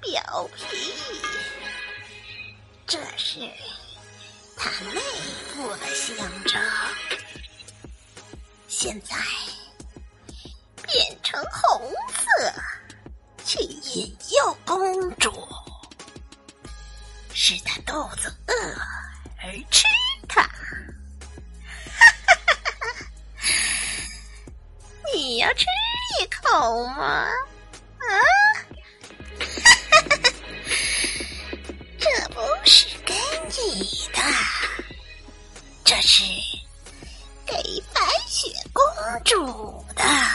表皮，这是它内部的象征。现在变成红色，去引诱公主，使她肚子饿而吃它。哈哈哈哈！你要吃一口吗？你的这是给白雪公主的。